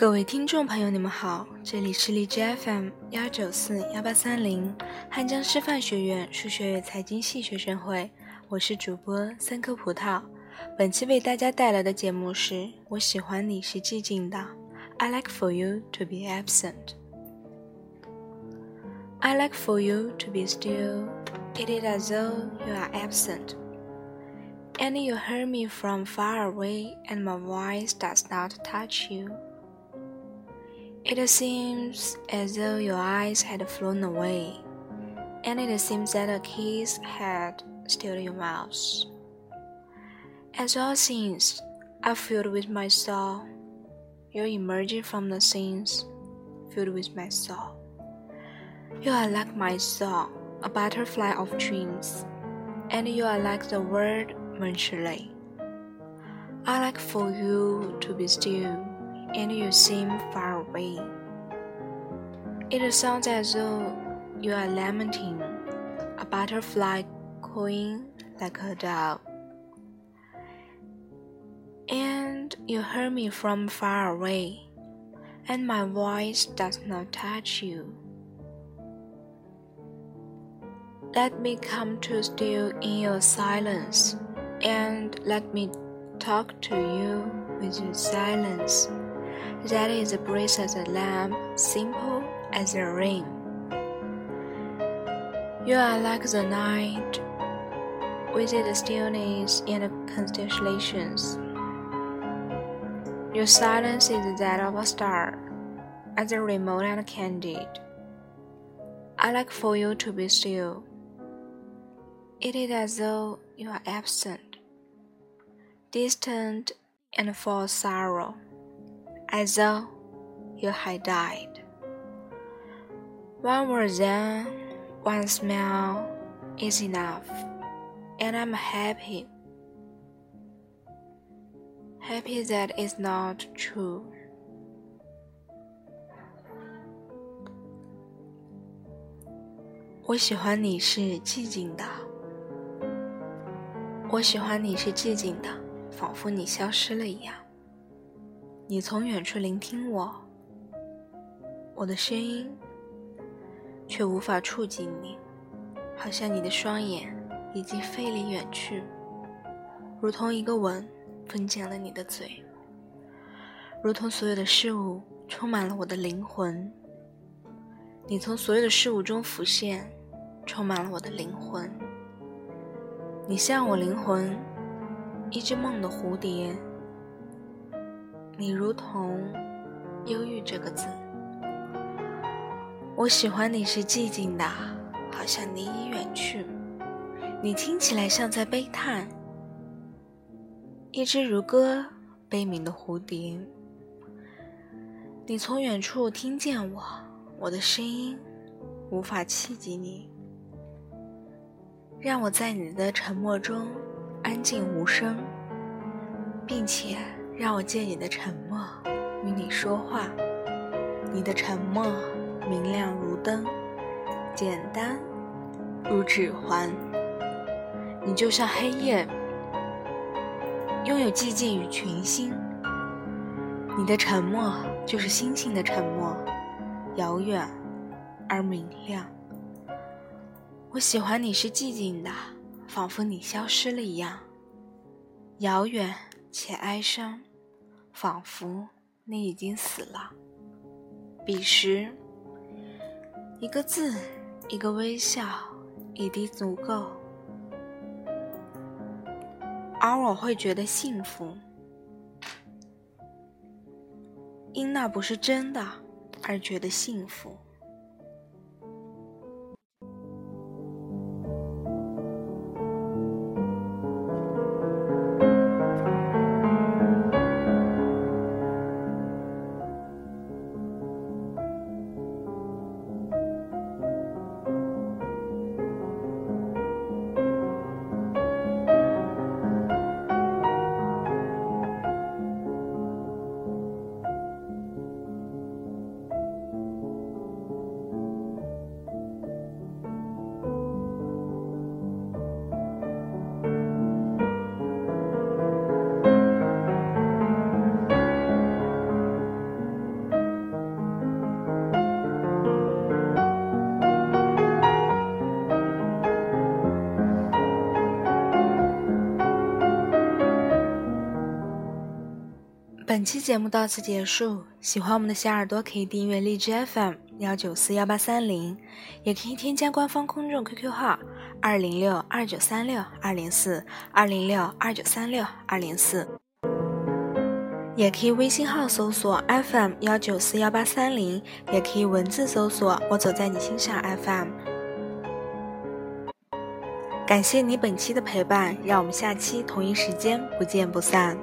各位听众朋友，你们好，这里是荔枝 FM 幺九四幺八三零汉江师范学院数学与财经系学生会，我是主播三颗葡萄。本期为大家带来的节目是我喜欢你是寂静的，I like for you to be absent。I like for you to be still. It is as though you are absent. And you hear me from far away, and my voice does not touch you. It seems as though your eyes had flown away, and it seems that a kiss had stilled your mouth. As all things are filled with my soul, you're emerging from the scenes filled with my soul. You are like my soul, a butterfly of dreams, and you are like the word mentally. I like for you to be still and you seem far away. It sounds as though you are lamenting, a butterfly cooing like a dove. And you hear me from far away, and my voice does not touch you. Let me come to still in your silence, and let me talk to you with your silence. That is bright as a lamp, simple as a rain. You are like the night, with its stillness and constellations. Your silence is that of a star, as remote and candid. I like for you to be still. It is as though you are absent, distant, and full of sorrow as though you had died. One word then, one smile is enough, and I'm happy. Happy that is not true. 你，从远处聆听我，我的声音却无法触及你，好像你的双眼已经飞离远去，如同一个吻封紧了你的嘴，如同所有的事物充满了我的灵魂。你从所有的事物中浮现，充满了我的灵魂。你像我灵魂一只梦的蝴蝶。你如同忧郁这个字，我喜欢你是寂静的，好像你已远去。你听起来像在悲叹，一只如歌悲鸣的蝴蝶。你从远处听见我，我的声音无法企及你，让我在你的沉默中安静无声，并且。让我借你的沉默与你说话，你的沉默明亮如灯，简单如指环。你就像黑夜，拥有寂静与群星。你的沉默就是星星的沉默，遥远而明亮。我喜欢你是寂静的，仿佛你消失了一样，遥远且哀伤。仿佛你已经死了。彼时，一个字，一个微笑，已经足够，而我会觉得幸福，因那不是真的而觉得幸福。本期节目到此结束，喜欢我们的小耳朵可以订阅荔枝 FM 幺九四幺八三零，也可以添加官方公众 QQ 号二零六二九三六二零四二零六二九三六二零四，也可以微信号搜索 FM 幺九四幺八三零，也可以文字搜索我走在你心上 FM。感谢你本期的陪伴，让我们下期同一时间不见不散。